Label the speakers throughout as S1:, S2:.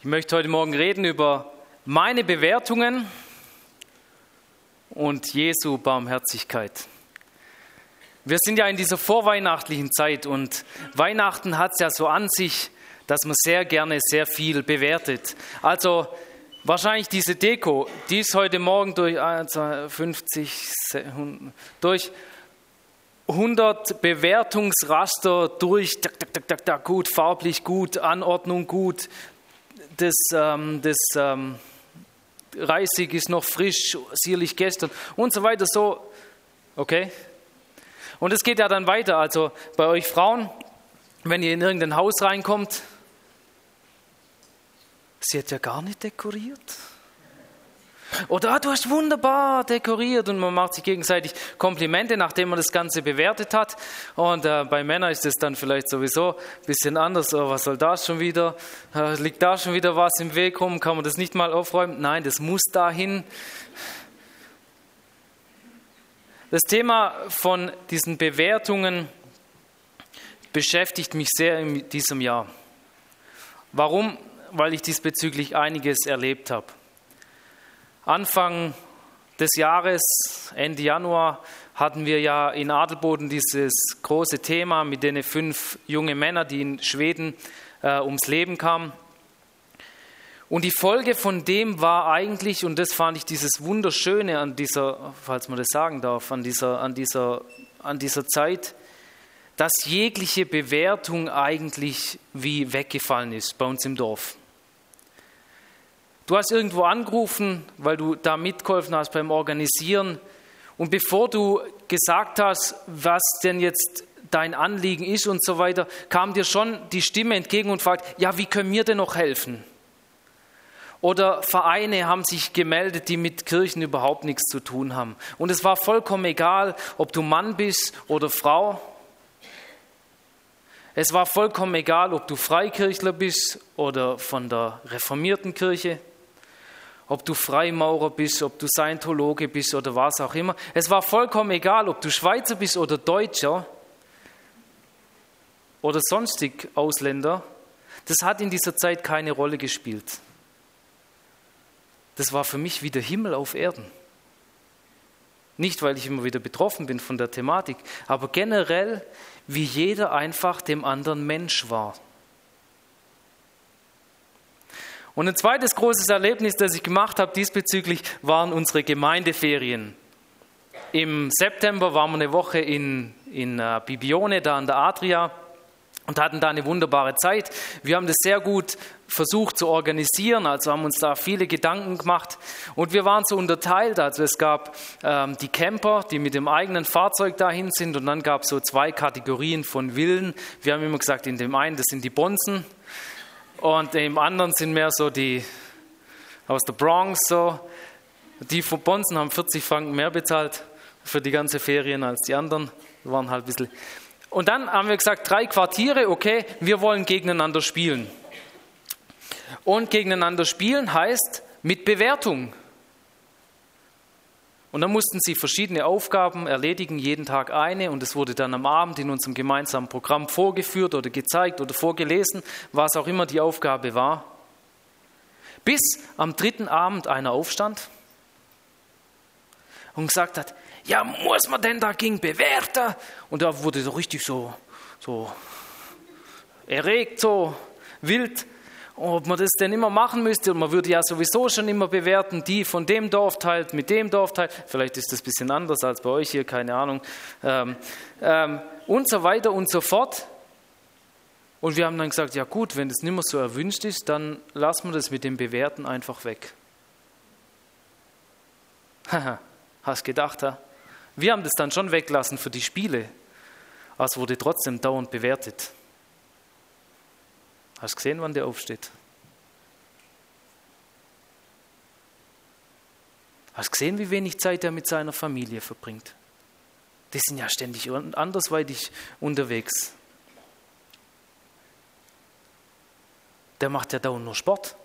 S1: Ich möchte heute Morgen reden über meine Bewertungen und Jesu Barmherzigkeit. Wir sind ja in dieser vorweihnachtlichen Zeit und Weihnachten hat es ja so an sich, dass man sehr gerne sehr viel bewertet. Also wahrscheinlich diese Deko, die ist heute Morgen durch 50, durch 100 Bewertungsraster durch, gut, farblich gut, Anordnung gut, das, ähm, das ähm, Reisig ist noch frisch, sierlich gestern und so weiter, so, okay? Und es geht ja dann weiter, also bei euch Frauen, wenn ihr in irgendein Haus reinkommt, sie hat ja gar nicht dekoriert. Oder ah, du hast wunderbar dekoriert und man macht sich gegenseitig Komplimente, nachdem man das Ganze bewertet hat. Und äh, bei Männern ist es dann vielleicht sowieso ein bisschen anders. Oh, was soll das schon wieder? Äh, liegt da schon wieder was im Weg rum? Kann man das nicht mal aufräumen? Nein, das muss dahin. Das Thema von diesen Bewertungen beschäftigt mich sehr in diesem Jahr. Warum? Weil ich diesbezüglich einiges erlebt habe. Anfang des Jahres, Ende Januar, hatten wir ja in Adelboden dieses große Thema mit den fünf jungen Männern, die in Schweden äh, ums Leben kamen. Und die Folge von dem war eigentlich, und das fand ich dieses Wunderschöne an dieser, falls man das sagen darf, an dieser, an dieser, an dieser Zeit, dass jegliche Bewertung eigentlich wie weggefallen ist bei uns im Dorf. Du hast irgendwo angerufen, weil du da mitgeholfen hast beim Organisieren. Und bevor du gesagt hast, was denn jetzt dein Anliegen ist und so weiter, kam dir schon die Stimme entgegen und fragt, ja, wie können wir denn noch helfen? Oder Vereine haben sich gemeldet, die mit Kirchen überhaupt nichts zu tun haben. Und es war vollkommen egal, ob du Mann bist oder Frau. Es war vollkommen egal, ob du Freikirchler bist oder von der reformierten Kirche ob du Freimaurer bist, ob du Scientologe bist oder was auch immer. Es war vollkommen egal, ob du Schweizer bist oder Deutscher oder sonstig Ausländer. Das hat in dieser Zeit keine Rolle gespielt. Das war für mich wie der Himmel auf Erden. Nicht, weil ich immer wieder betroffen bin von der Thematik, aber generell, wie jeder einfach dem anderen Mensch war. Und ein zweites großes Erlebnis, das ich gemacht habe diesbezüglich, waren unsere Gemeindeferien. Im September waren wir eine Woche in, in äh, Bibione, da an der Adria, und hatten da eine wunderbare Zeit. Wir haben das sehr gut versucht zu organisieren, also haben uns da viele Gedanken gemacht. Und wir waren so unterteilt, also es gab ähm, die Camper, die mit dem eigenen Fahrzeug dahin sind, und dann gab es so zwei Kategorien von Villen. Wir haben immer gesagt, in dem einen, das sind die Bonzen, und im anderen sind mehr so die aus der Bronx so. Die von Bonzen haben 40 Franken mehr bezahlt für die ganze Ferien als die anderen. Waren halt ein bisschen. Und dann haben wir gesagt, drei Quartiere, okay, wir wollen gegeneinander spielen. Und gegeneinander spielen heißt mit Bewertung. Und dann mussten sie verschiedene Aufgaben erledigen, jeden Tag eine. Und es wurde dann am Abend in unserem gemeinsamen Programm vorgeführt oder gezeigt oder vorgelesen, was auch immer die Aufgabe war. Bis am dritten Abend einer aufstand und gesagt hat, ja, muss man denn dagegen bewerten? Und da wurde so richtig so, so erregt, so wild ob man das denn immer machen müsste. Man würde ja sowieso schon immer bewerten, die von dem Dorf teilt mit dem Dorf teilt. Vielleicht ist das ein bisschen anders als bei euch hier, keine Ahnung. Ähm, ähm, und so weiter und so fort. Und wir haben dann gesagt, ja gut, wenn das nicht mehr so erwünscht ist, dann lassen wir das mit dem Bewerten einfach weg. Haha, hast gedacht, ha? Wir haben das dann schon weglassen für die Spiele, aber es wurde trotzdem dauernd bewertet. Hast du gesehen, wann der aufsteht? Hast du gesehen, wie wenig Zeit er mit seiner Familie verbringt? Die sind ja ständig andersweitig unterwegs. Der macht ja dauernd nur Sport.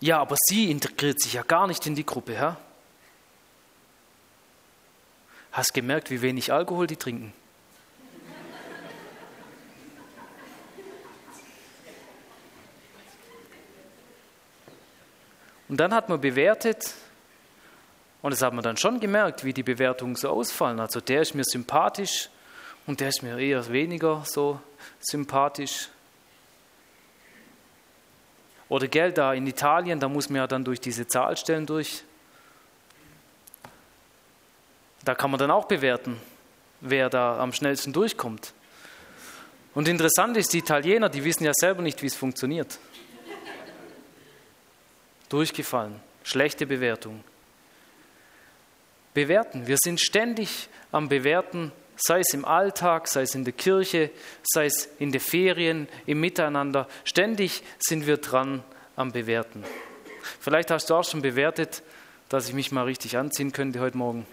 S1: Ja, aber sie integriert sich ja gar nicht in die Gruppe, Herr. Hast gemerkt, wie wenig Alkohol die trinken? Und dann hat man bewertet und das hat man dann schon gemerkt, wie die Bewertungen so ausfallen. Also der ist mir sympathisch und der ist mir eher weniger so sympathisch. Oder Geld da in Italien, da muss man ja dann durch diese Zahlstellen durch. Da kann man dann auch bewerten, wer da am schnellsten durchkommt. Und interessant ist, die Italiener, die wissen ja selber nicht, wie es funktioniert. Durchgefallen, schlechte Bewertung. Bewerten, wir sind ständig am Bewerten, sei es im Alltag, sei es in der Kirche, sei es in den Ferien, im Miteinander. Ständig sind wir dran am Bewerten. Vielleicht hast du auch schon bewertet, dass ich mich mal richtig anziehen könnte heute Morgen.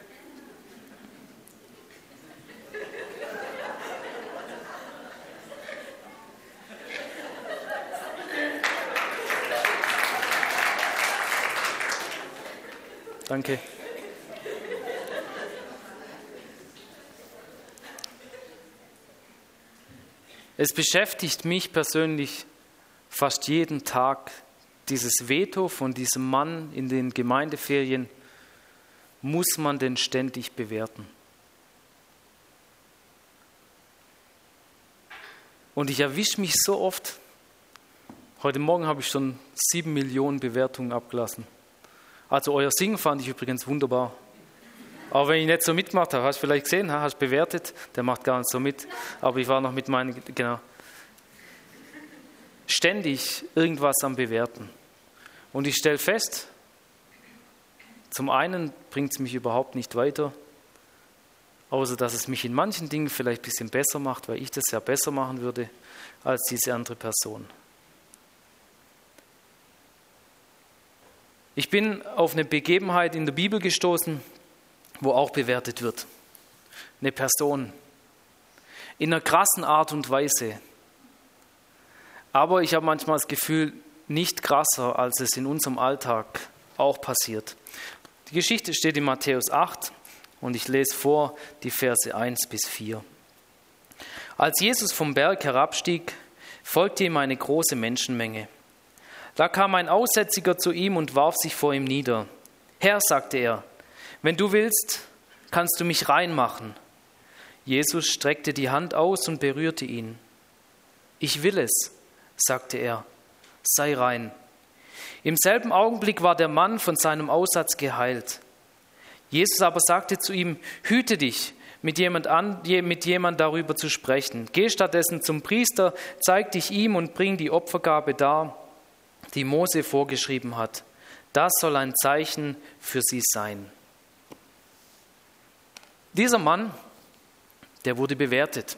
S1: Danke. Es beschäftigt mich persönlich fast jeden Tag dieses Veto von diesem Mann in den Gemeindeferien. Muss man denn ständig bewerten? Und ich erwische mich so oft. Heute Morgen habe ich schon sieben Millionen Bewertungen abgelassen. Also euer Singen fand ich übrigens wunderbar. Aber wenn ich nicht so mitgemacht habe, hast du vielleicht gesehen, hast bewertet, der macht gar nicht so mit. Aber ich war noch mit meinen, genau. Ständig irgendwas am Bewerten. Und ich stelle fest, zum einen bringt es mich überhaupt nicht weiter, außer dass es mich in manchen Dingen vielleicht ein bisschen besser macht, weil ich das ja besser machen würde als diese andere Person. Ich bin auf eine Begebenheit in der Bibel gestoßen, wo auch bewertet wird. Eine Person. In einer krassen Art und Weise. Aber ich habe manchmal das Gefühl, nicht krasser, als es in unserem Alltag auch passiert. Die Geschichte steht in Matthäus 8 und ich lese vor die Verse 1 bis 4. Als Jesus vom Berg herabstieg, folgte ihm eine große Menschenmenge. Da kam ein Aussätziger zu ihm und warf sich vor ihm nieder. Herr, sagte er, wenn du willst, kannst du mich reinmachen. Jesus streckte die Hand aus und berührte ihn. Ich will es, sagte er, sei rein. Im selben Augenblick war der Mann von seinem Aussatz geheilt. Jesus aber sagte zu ihm, hüte dich, mit jemand, an, mit jemand darüber zu sprechen. Geh stattdessen zum Priester, zeig dich ihm und bring die Opfergabe dar, die Mose vorgeschrieben hat. Das soll ein Zeichen für sie sein. Dieser Mann, der wurde bewertet.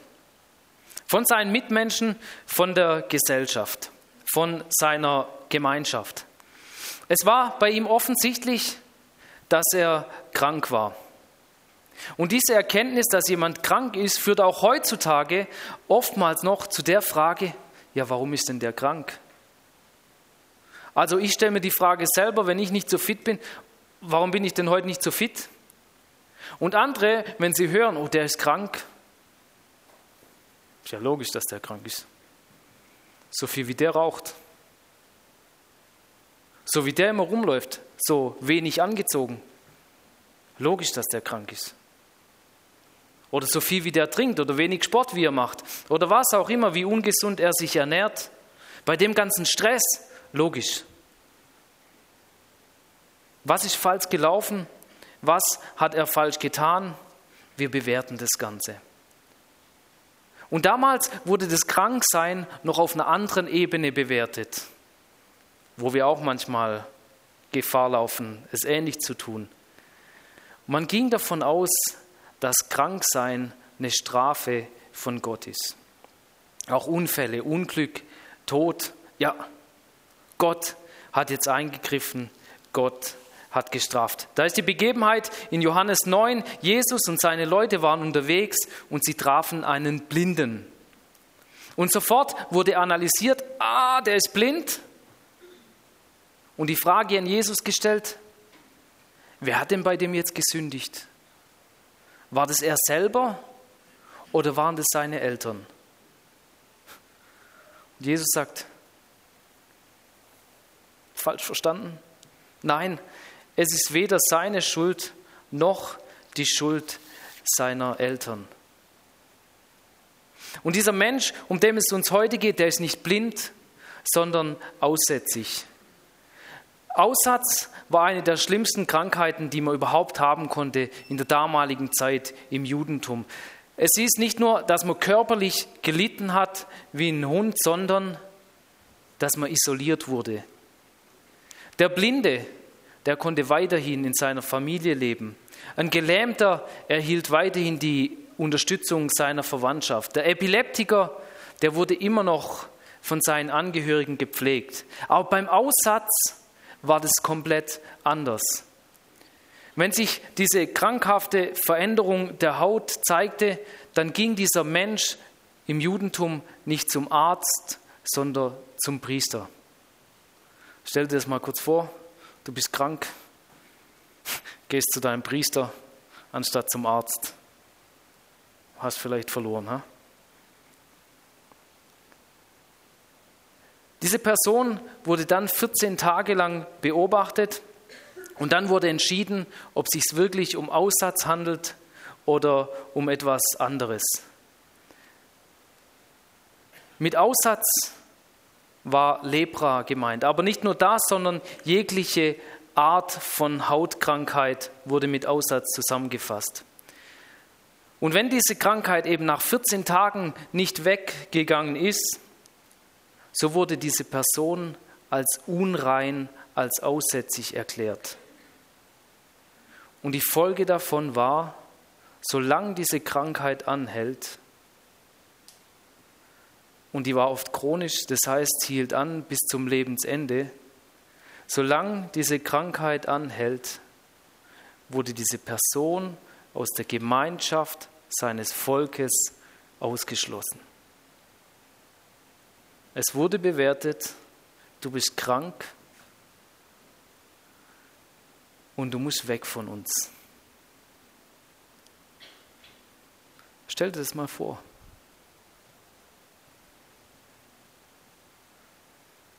S1: Von seinen Mitmenschen, von der Gesellschaft, von seiner Gemeinschaft. Es war bei ihm offensichtlich, dass er krank war. Und diese Erkenntnis, dass jemand krank ist, führt auch heutzutage oftmals noch zu der Frage, ja, warum ist denn der krank? Also ich stelle mir die Frage selber, wenn ich nicht so fit bin, warum bin ich denn heute nicht so fit? Und andere, wenn sie hören, oh, der ist krank, ist ja logisch, dass der krank ist. So viel wie der raucht. So wie der immer rumläuft, so wenig angezogen. Logisch, dass der krank ist. Oder so viel wie der trinkt oder wenig Sport wie er macht. Oder was auch immer, wie ungesund er sich ernährt. Bei dem ganzen Stress, logisch. Was ist falsch gelaufen? Was hat er falsch getan? Wir bewerten das Ganze. Und damals wurde das Kranksein noch auf einer anderen Ebene bewertet, wo wir auch manchmal Gefahr laufen, es ähnlich zu tun. Man ging davon aus, dass Kranksein eine Strafe von Gott ist. Auch Unfälle, Unglück, Tod, ja, Gott hat jetzt eingegriffen, Gott hat gestraft. Da ist die Begebenheit in Johannes 9. Jesus und seine Leute waren unterwegs und sie trafen einen Blinden. Und sofort wurde analysiert, ah, der ist blind. Und die Frage an Jesus gestellt, wer hat denn bei dem jetzt gesündigt? War das er selber oder waren das seine Eltern? Und Jesus sagt, falsch verstanden, Nein, es ist weder seine Schuld noch die Schuld seiner Eltern. Und dieser Mensch, um den es uns heute geht, der ist nicht blind, sondern aussätzig. Aussatz war eine der schlimmsten Krankheiten, die man überhaupt haben konnte in der damaligen Zeit im Judentum. Es ist nicht nur, dass man körperlich gelitten hat wie ein Hund, sondern dass man isoliert wurde. Der Blinde, der konnte weiterhin in seiner Familie leben. Ein Gelähmter erhielt weiterhin die Unterstützung seiner Verwandtschaft. Der Epileptiker, der wurde immer noch von seinen Angehörigen gepflegt. Aber beim Aussatz war das komplett anders. Wenn sich diese krankhafte Veränderung der Haut zeigte, dann ging dieser Mensch im Judentum nicht zum Arzt, sondern zum Priester. Stell dir das mal kurz vor, du bist krank, gehst zu deinem Priester anstatt zum Arzt. Hast vielleicht verloren. Ha? Diese Person wurde dann 14 Tage lang beobachtet und dann wurde entschieden, ob es sich wirklich um Aussatz handelt oder um etwas anderes. Mit Aussatz war Lepra gemeint, aber nicht nur das, sondern jegliche Art von Hautkrankheit wurde mit Aussatz zusammengefasst. Und wenn diese Krankheit eben nach 14 Tagen nicht weggegangen ist, so wurde diese Person als unrein, als aussätzig erklärt. Und die Folge davon war, solange diese Krankheit anhält, und die war oft chronisch, das heißt, sie hielt an bis zum Lebensende, solange diese Krankheit anhält, wurde diese Person aus der Gemeinschaft seines Volkes ausgeschlossen. Es wurde bewertet, du bist krank und du musst weg von uns. Stell dir das mal vor.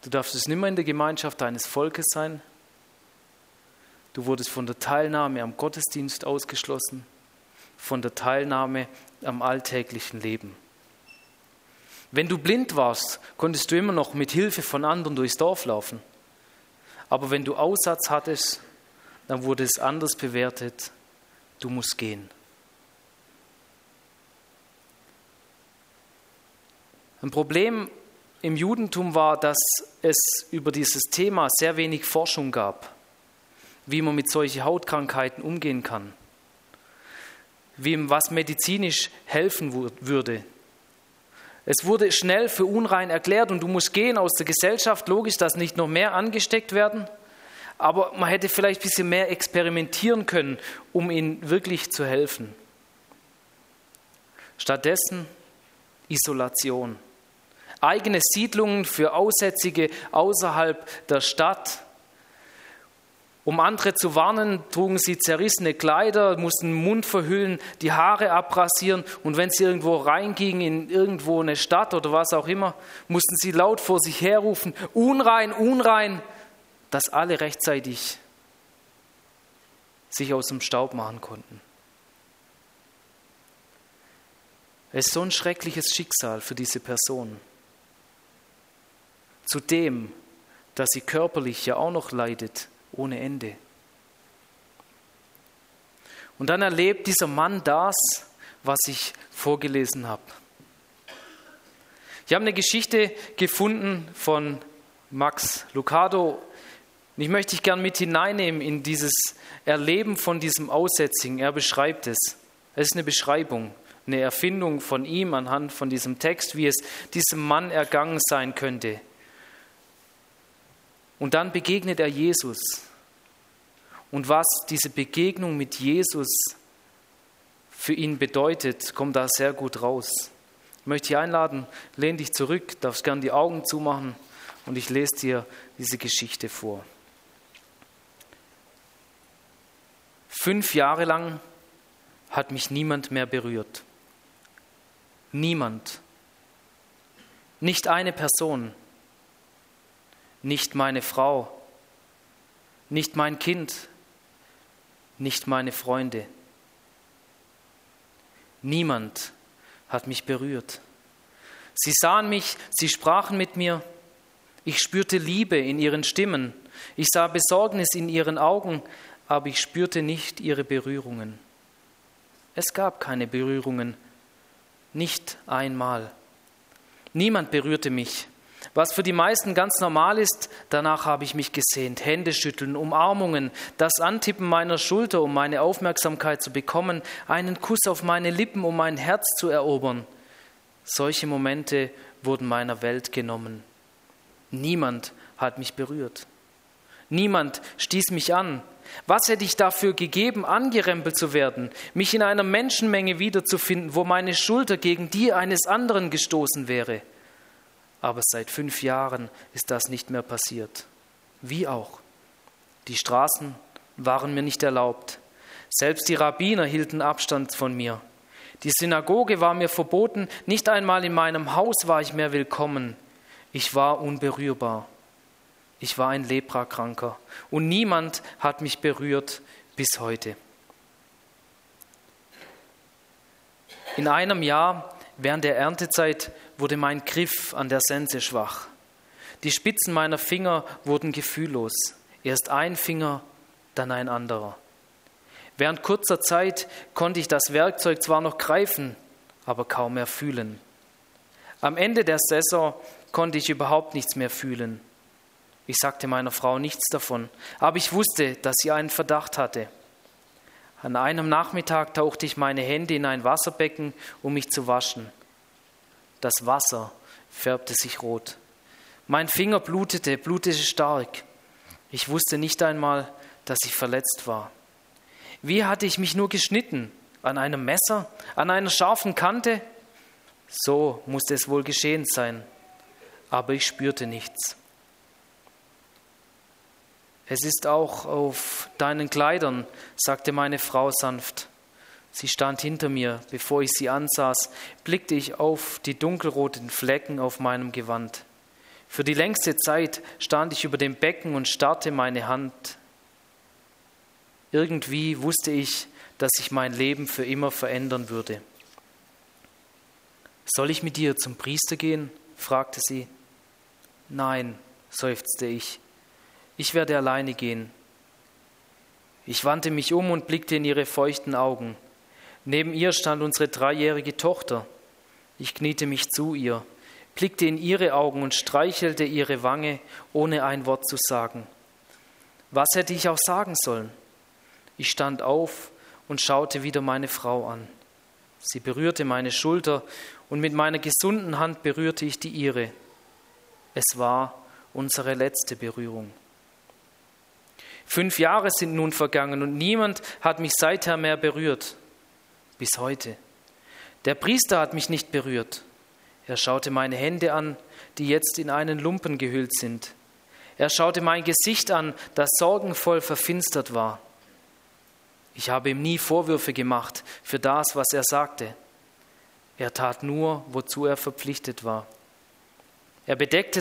S1: Du darfst es nicht mehr in der Gemeinschaft deines Volkes sein. Du wurdest von der Teilnahme am Gottesdienst ausgeschlossen, von der Teilnahme am alltäglichen Leben. Wenn du blind warst, konntest du immer noch mit Hilfe von anderen durchs Dorf laufen. Aber wenn du Aussatz hattest, dann wurde es anders bewertet. Du musst gehen. Ein Problem im Judentum war, dass es über dieses Thema sehr wenig Forschung gab, wie man mit solchen Hautkrankheiten umgehen kann, wie was medizinisch helfen würde. Es wurde schnell für unrein erklärt und du musst gehen aus der Gesellschaft. Logisch, dass nicht noch mehr angesteckt werden. Aber man hätte vielleicht ein bisschen mehr experimentieren können, um ihnen wirklich zu helfen. Stattdessen Isolation. Eigene Siedlungen für Aussätzige außerhalb der Stadt um andere zu warnen, trugen sie zerrissene Kleider, mussten den Mund verhüllen, die Haare abrasieren und wenn sie irgendwo reingingen, in irgendwo eine Stadt oder was auch immer, mussten sie laut vor sich herrufen, unrein, unrein, dass alle rechtzeitig sich aus dem Staub machen konnten. Es ist so ein schreckliches Schicksal für diese Person. Zudem, dass sie körperlich ja auch noch leidet ohne Ende. Und dann erlebt dieser Mann das, was ich vorgelesen habe. Ich habe eine Geschichte gefunden von Max Lucado. Ich möchte dich gern mit hineinnehmen in dieses Erleben von diesem Aussätzigen. Er beschreibt es. Es ist eine Beschreibung, eine Erfindung von ihm anhand von diesem Text, wie es diesem Mann ergangen sein könnte. Und dann begegnet er Jesus. Und was diese Begegnung mit Jesus für ihn bedeutet, kommt da sehr gut raus. Ich möchte dich einladen, lehn dich zurück, darfst gern die Augen zumachen und ich lese dir diese Geschichte vor. Fünf Jahre lang hat mich niemand mehr berührt. Niemand. Nicht eine Person nicht meine Frau, nicht mein Kind, nicht meine Freunde. Niemand hat mich berührt. Sie sahen mich, sie sprachen mit mir. Ich spürte Liebe in ihren Stimmen. Ich sah Besorgnis in ihren Augen, aber ich spürte nicht ihre Berührungen. Es gab keine Berührungen, nicht einmal. Niemand berührte mich. Was für die meisten ganz normal ist, danach habe ich mich gesehnt. Hände schütteln, Umarmungen, das Antippen meiner Schulter, um meine Aufmerksamkeit zu bekommen, einen Kuss auf meine Lippen, um mein Herz zu erobern. Solche Momente wurden meiner Welt genommen. Niemand hat mich berührt. Niemand stieß mich an. Was hätte ich dafür gegeben, angerempelt zu werden, mich in einer Menschenmenge wiederzufinden, wo meine Schulter gegen die eines anderen gestoßen wäre? Aber seit fünf Jahren ist das nicht mehr passiert. Wie auch. Die Straßen waren mir nicht erlaubt. Selbst die Rabbiner hielten Abstand von mir. Die Synagoge war mir verboten, nicht einmal in meinem Haus war ich mehr willkommen. Ich war unberührbar. Ich war ein Leprakranker und niemand hat mich berührt bis heute. In einem Jahr Während der Erntezeit wurde mein Griff an der Sense schwach. Die Spitzen meiner Finger wurden gefühllos. Erst ein Finger, dann ein anderer. Während kurzer Zeit konnte ich das Werkzeug zwar noch greifen, aber kaum mehr fühlen. Am Ende der Saison konnte ich überhaupt nichts mehr fühlen. Ich sagte meiner Frau nichts davon, aber ich wusste, dass sie einen Verdacht hatte. An einem Nachmittag tauchte ich meine Hände in ein Wasserbecken, um mich zu waschen. Das Wasser färbte sich rot. Mein Finger blutete, blutete stark. Ich wusste nicht einmal, dass ich verletzt war. Wie hatte ich mich nur geschnitten? An einem Messer? An einer scharfen Kante? So musste es wohl geschehen sein. Aber ich spürte nichts. Es ist auch auf deinen Kleidern, sagte meine Frau sanft. Sie stand hinter mir. Bevor ich sie ansaß, blickte ich auf die dunkelroten Flecken auf meinem Gewand. Für die längste Zeit stand ich über dem Becken und starrte meine Hand. Irgendwie wusste ich, dass sich mein Leben für immer verändern würde. Soll ich mit dir zum Priester gehen? fragte sie. Nein, seufzte ich. Ich werde alleine gehen. Ich wandte mich um und blickte in ihre feuchten Augen. Neben ihr stand unsere dreijährige Tochter. Ich kniete mich zu ihr, blickte in ihre Augen und streichelte ihre Wange, ohne ein Wort zu sagen. Was hätte ich auch sagen sollen? Ich stand auf und schaute wieder meine Frau an. Sie berührte meine Schulter und mit meiner gesunden Hand berührte ich die ihre. Es war unsere letzte Berührung. Fünf Jahre sind nun vergangen und niemand hat mich seither mehr berührt. Bis heute. Der Priester hat mich nicht berührt. Er schaute meine Hände an, die jetzt in einen Lumpen gehüllt sind. Er schaute mein Gesicht an, das sorgenvoll verfinstert war. Ich habe ihm nie Vorwürfe gemacht für das, was er sagte. Er tat nur, wozu er verpflichtet war. Er bedeckte,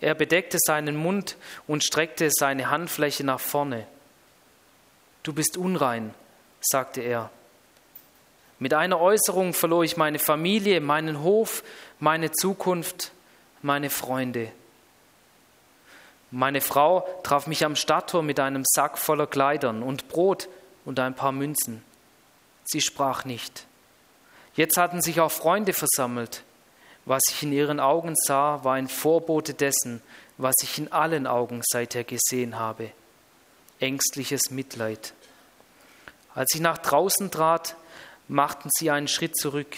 S1: er bedeckte seinen Mund und streckte seine Handfläche nach vorne. Du bist unrein, sagte er. Mit einer Äußerung verlor ich meine Familie, meinen Hof, meine Zukunft, meine Freunde. Meine Frau traf mich am Stadttor mit einem Sack voller Kleidern und Brot und ein paar Münzen. Sie sprach nicht. Jetzt hatten sich auch Freunde versammelt. Was ich in ihren Augen sah, war ein Vorbote dessen, was ich in allen Augen seither gesehen habe. Ängstliches Mitleid. Als ich nach draußen trat, machten sie einen Schritt zurück.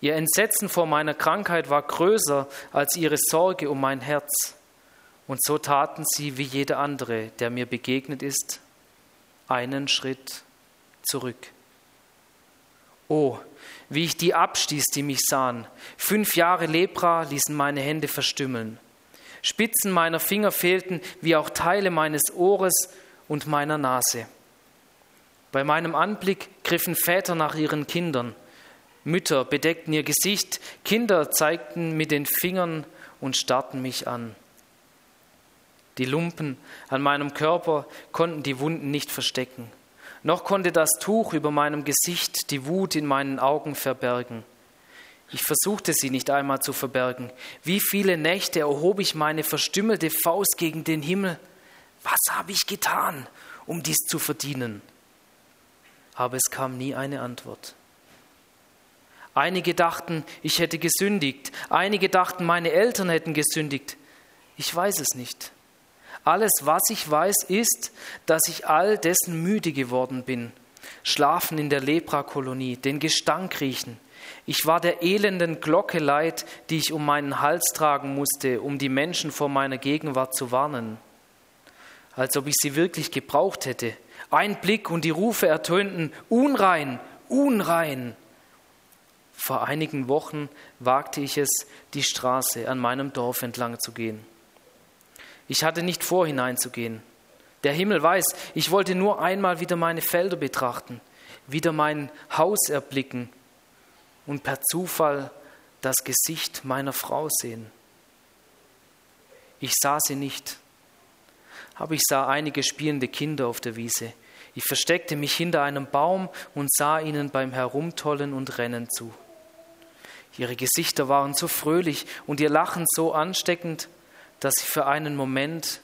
S1: Ihr Entsetzen vor meiner Krankheit war größer als ihre Sorge um mein Herz. Und so taten sie wie jeder andere, der mir begegnet ist, einen Schritt zurück. Oh, wie ich die abstieß, die mich sahen. Fünf Jahre Lepra ließen meine Hände verstümmeln. Spitzen meiner Finger fehlten, wie auch Teile meines Ohres und meiner Nase. Bei meinem Anblick griffen Väter nach ihren Kindern. Mütter bedeckten ihr Gesicht, Kinder zeigten mit den Fingern und starrten mich an. Die Lumpen an meinem Körper konnten die Wunden nicht verstecken. Noch konnte das Tuch über meinem Gesicht die Wut in meinen Augen verbergen. Ich versuchte sie nicht einmal zu verbergen. Wie viele Nächte erhob ich meine verstümmelte Faust gegen den Himmel. Was habe ich getan, um dies zu verdienen? Aber es kam nie eine Antwort. Einige dachten, ich hätte gesündigt. Einige dachten, meine Eltern hätten gesündigt. Ich weiß es nicht. Alles, was ich weiß, ist, dass ich all dessen müde geworden bin. Schlafen in der Leprakolonie, den Gestank riechen, ich war der elenden Glocke leid, die ich um meinen Hals tragen musste, um die Menschen vor meiner Gegenwart zu warnen. Als ob ich sie wirklich gebraucht hätte. Ein Blick und die Rufe ertönten, unrein, unrein. Vor einigen Wochen wagte ich es, die Straße an meinem Dorf entlang zu gehen. Ich hatte nicht vor, hineinzugehen. Der Himmel weiß, ich wollte nur einmal wieder meine Felder betrachten, wieder mein Haus erblicken, und per Zufall das Gesicht meiner Frau sehen. Ich sah sie nicht, aber ich sah einige spielende Kinder auf der Wiese. Ich versteckte mich hinter einem Baum und sah ihnen beim Herumtollen und Rennen zu. Ihre Gesichter waren so fröhlich und ihr Lachen so ansteckend, dass ich für einen Moment,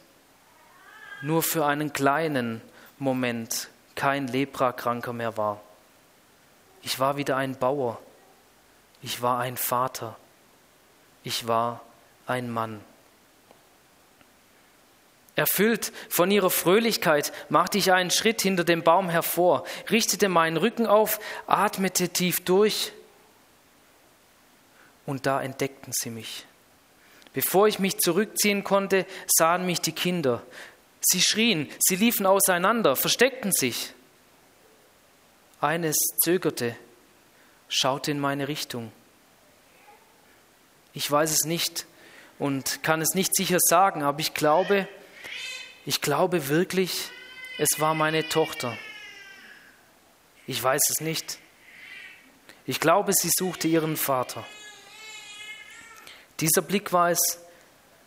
S1: nur für einen kleinen Moment, kein Leprakranker mehr war. Ich war wieder ein Bauer, ich war ein Vater. Ich war ein Mann. Erfüllt von ihrer Fröhlichkeit machte ich einen Schritt hinter dem Baum hervor, richtete meinen Rücken auf, atmete tief durch und da entdeckten sie mich. Bevor ich mich zurückziehen konnte, sahen mich die Kinder. Sie schrien, sie liefen auseinander, versteckten sich. Eines zögerte, schaute in meine Richtung. Ich weiß es nicht und kann es nicht sicher sagen, aber ich glaube, ich glaube wirklich, es war meine Tochter. Ich weiß es nicht. Ich glaube, sie suchte ihren Vater. Dieser Blick war es,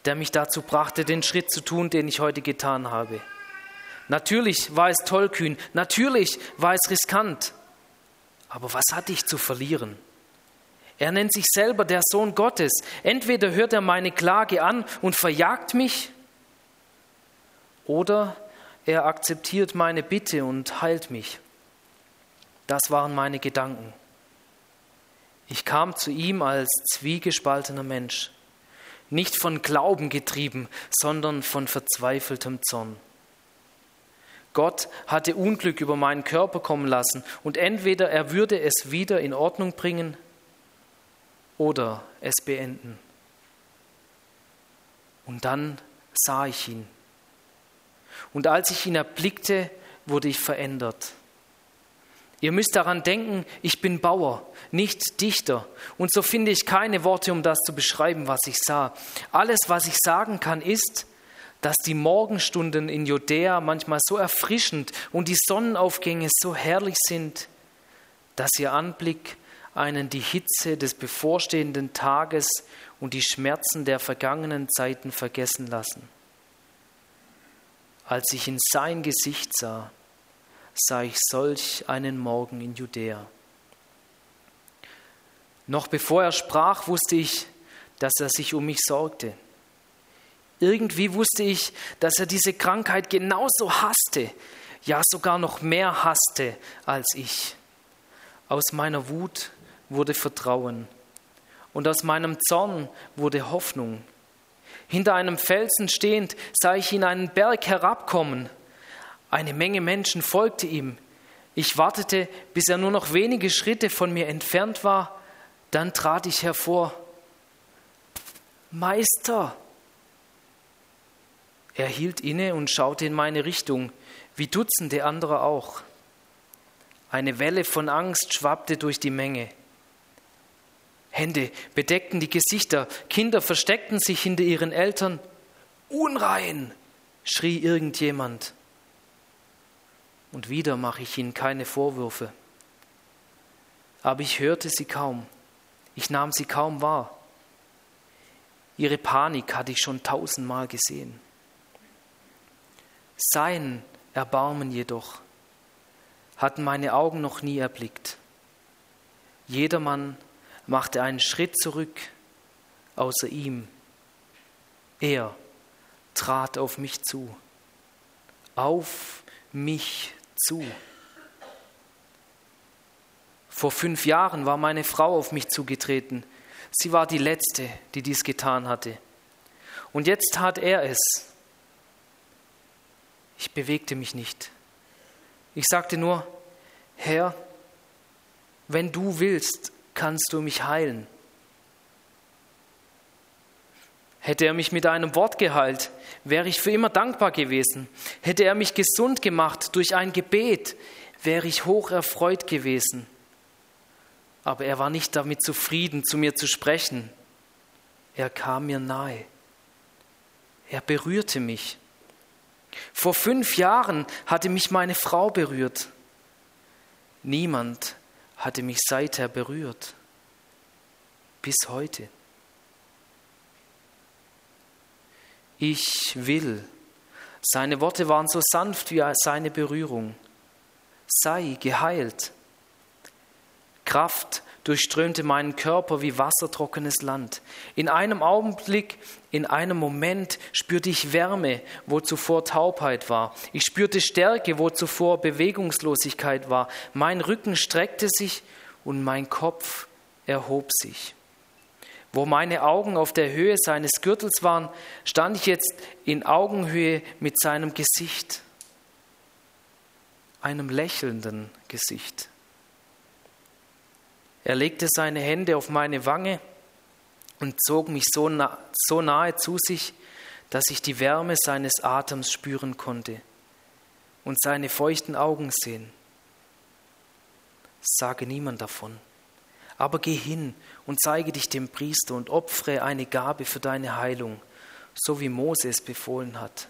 S1: der mich dazu brachte, den Schritt zu tun, den ich heute getan habe. Natürlich war es tollkühn, natürlich war es riskant, aber was hatte ich zu verlieren? Er nennt sich selber der Sohn Gottes. Entweder hört er meine Klage an und verjagt mich, oder er akzeptiert meine Bitte und heilt mich. Das waren meine Gedanken. Ich kam zu ihm als zwiegespaltener Mensch, nicht von Glauben getrieben, sondern von verzweifeltem Zorn. Gott hatte Unglück über meinen Körper kommen lassen und entweder er würde es wieder in Ordnung bringen oder es beenden. Und dann sah ich ihn. Und als ich ihn erblickte, wurde ich verändert. Ihr müsst daran denken, ich bin Bauer, nicht Dichter. Und so finde ich keine Worte, um das zu beschreiben, was ich sah. Alles, was ich sagen kann, ist, dass die Morgenstunden in Judäa manchmal so erfrischend und die Sonnenaufgänge so herrlich sind, dass ihr Anblick einen die Hitze des bevorstehenden Tages und die Schmerzen der vergangenen Zeiten vergessen lassen. Als ich in sein Gesicht sah, sah ich solch einen Morgen in Judäa. Noch bevor er sprach, wusste ich, dass er sich um mich sorgte. Irgendwie wusste ich, dass er diese Krankheit genauso hasste, ja sogar noch mehr hasste als ich. Aus meiner Wut wurde Vertrauen und aus meinem Zorn wurde Hoffnung. Hinter einem Felsen stehend sah ich ihn einen Berg herabkommen. Eine Menge Menschen folgte ihm. Ich wartete, bis er nur noch wenige Schritte von mir entfernt war, dann trat ich hervor. Meister, er hielt inne und schaute in meine Richtung, wie Dutzende andere auch. Eine Welle von Angst schwappte durch die Menge. Hände bedeckten die Gesichter, Kinder versteckten sich hinter ihren Eltern. Unrein, schrie irgendjemand. Und wieder mache ich ihnen keine Vorwürfe. Aber ich hörte sie kaum, ich nahm sie kaum wahr. Ihre Panik hatte ich schon tausendmal gesehen. Sein Erbarmen jedoch hatten meine Augen noch nie erblickt. Jedermann machte einen Schritt zurück, außer ihm. Er trat auf mich zu, auf mich zu. Vor fünf Jahren war meine Frau auf mich zugetreten. Sie war die Letzte, die dies getan hatte. Und jetzt tat er es. Ich bewegte mich nicht. Ich sagte nur, Herr, wenn du willst, kannst du mich heilen. Hätte er mich mit einem Wort geheilt, wäre ich für immer dankbar gewesen. Hätte er mich gesund gemacht durch ein Gebet, wäre ich hoch erfreut gewesen. Aber er war nicht damit zufrieden, zu mir zu sprechen. Er kam mir nahe. Er berührte mich. Vor fünf Jahren hatte mich meine Frau berührt. Niemand hatte mich seither berührt. Bis heute. Ich will. Seine Worte waren so sanft wie seine Berührung. Sei geheilt. Kraft durchströmte meinen Körper wie wassertrockenes Land. In einem Augenblick, in einem Moment spürte ich Wärme, wo zuvor Taubheit war. Ich spürte Stärke, wo zuvor Bewegungslosigkeit war. Mein Rücken streckte sich und mein Kopf erhob sich. Wo meine Augen auf der Höhe seines Gürtels waren, stand ich jetzt in Augenhöhe mit seinem Gesicht, einem lächelnden Gesicht. Er legte seine Hände auf meine Wange und zog mich so, nah, so nahe zu sich, dass ich die Wärme seines Atems spüren konnte und seine feuchten Augen sehen. Sage niemand davon, aber geh hin und zeige dich dem Priester und opfere eine Gabe für deine Heilung, so wie Mose es befohlen hat.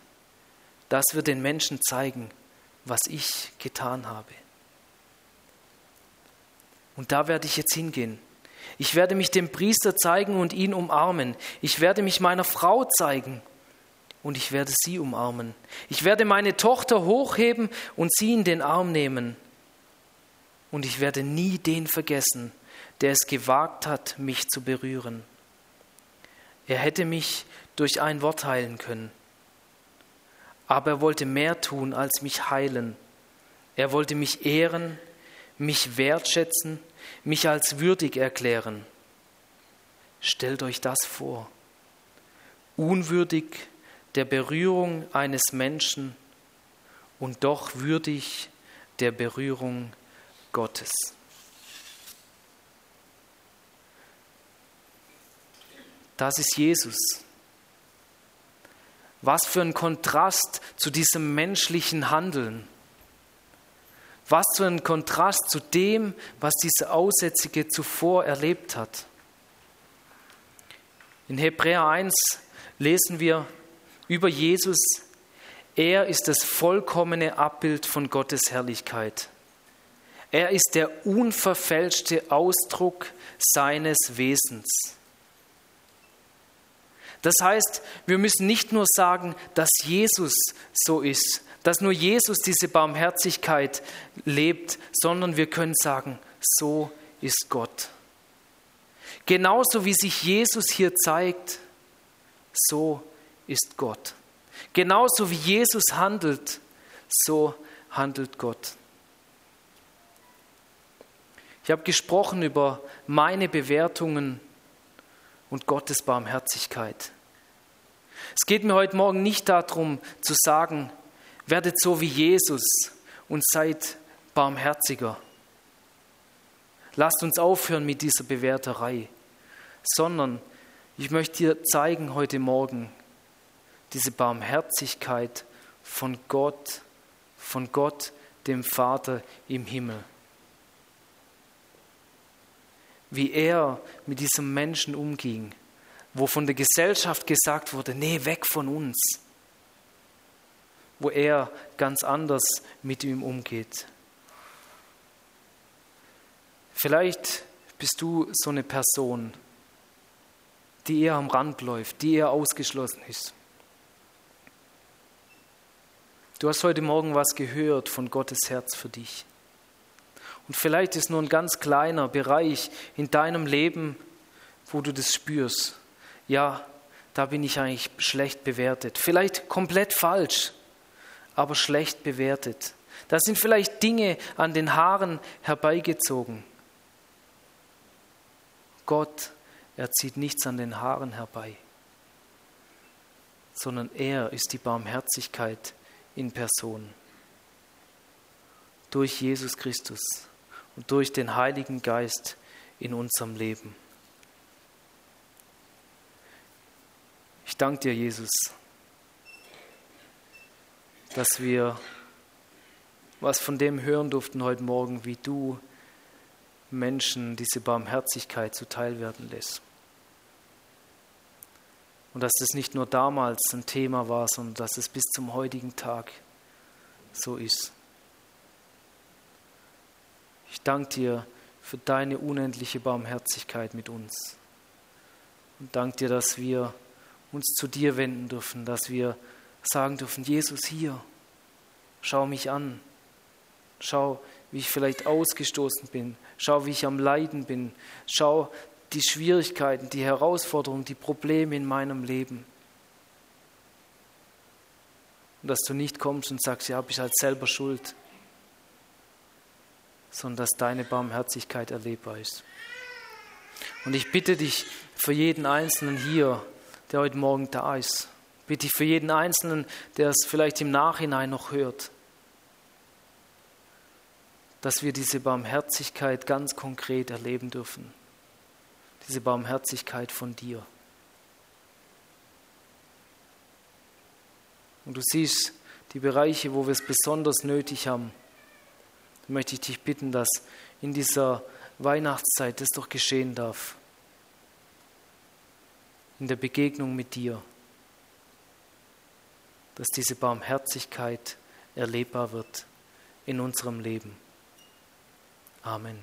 S1: Das wird den Menschen zeigen, was ich getan habe. Und da werde ich jetzt hingehen. Ich werde mich dem Priester zeigen und ihn umarmen. Ich werde mich meiner Frau zeigen und ich werde sie umarmen. Ich werde meine Tochter hochheben und sie in den Arm nehmen. Und ich werde nie den vergessen, der es gewagt hat, mich zu berühren. Er hätte mich durch ein Wort heilen können. Aber er wollte mehr tun als mich heilen. Er wollte mich ehren, mich wertschätzen mich als würdig erklären. Stellt euch das vor. Unwürdig der Berührung eines Menschen und doch würdig der Berührung Gottes. Das ist Jesus. Was für ein Kontrast zu diesem menschlichen Handeln. Was für ein Kontrast zu dem, was diese Aussätzige zuvor erlebt hat. In Hebräer 1 lesen wir über Jesus, er ist das vollkommene Abbild von Gottes Herrlichkeit. Er ist der unverfälschte Ausdruck seines Wesens. Das heißt, wir müssen nicht nur sagen, dass Jesus so ist, dass nur Jesus diese Barmherzigkeit lebt, sondern wir können sagen, so ist Gott. Genauso wie sich Jesus hier zeigt, so ist Gott. Genauso wie Jesus handelt, so handelt Gott. Ich habe gesprochen über meine Bewertungen und Gottes Barmherzigkeit. Es geht mir heute Morgen nicht darum zu sagen, Werdet so wie Jesus und seid barmherziger. Lasst uns aufhören mit dieser Bewerterei, sondern ich möchte dir zeigen heute Morgen diese Barmherzigkeit von Gott, von Gott, dem Vater im Himmel. Wie er mit diesem Menschen umging, wo von der Gesellschaft gesagt wurde, nee, weg von uns wo er ganz anders mit ihm umgeht. Vielleicht bist du so eine Person, die eher am Rand läuft, die eher ausgeschlossen ist. Du hast heute Morgen was gehört von Gottes Herz für dich. Und vielleicht ist nur ein ganz kleiner Bereich in deinem Leben, wo du das spürst. Ja, da bin ich eigentlich schlecht bewertet. Vielleicht komplett falsch, aber schlecht bewertet. Da sind vielleicht Dinge an den Haaren herbeigezogen. Gott, er zieht nichts an den Haaren herbei, sondern er ist die Barmherzigkeit in Person. Durch Jesus Christus und durch den Heiligen Geist in unserem Leben. Ich danke dir, Jesus, dass wir was von dem hören durften heute Morgen, wie du Menschen diese Barmherzigkeit zuteil werden lässt. Und dass das nicht nur damals ein Thema war, sondern dass es bis zum heutigen Tag so ist. Ich danke dir für deine unendliche Barmherzigkeit mit uns. Und danke dir, dass wir uns zu dir wenden dürfen, dass wir sagen dürfen, Jesus hier, schau mich an, schau, wie ich vielleicht ausgestoßen bin, schau, wie ich am Leiden bin, schau die Schwierigkeiten, die Herausforderungen, die Probleme in meinem Leben. Und dass du nicht kommst und sagst, ja, bist halt selber schuld, sondern dass deine Barmherzigkeit erlebbar ist. Und ich bitte dich für jeden Einzelnen hier, der heute Morgen da ist, bitte ich für jeden Einzelnen, der es vielleicht im Nachhinein noch hört, dass wir diese Barmherzigkeit ganz konkret erleben dürfen. Diese Barmherzigkeit von dir. Und du siehst die Bereiche, wo wir es besonders nötig haben. Da möchte ich dich bitten, dass in dieser Weihnachtszeit das doch geschehen darf. In der Begegnung mit dir. Dass diese Barmherzigkeit erlebbar wird in unserem Leben. Amen.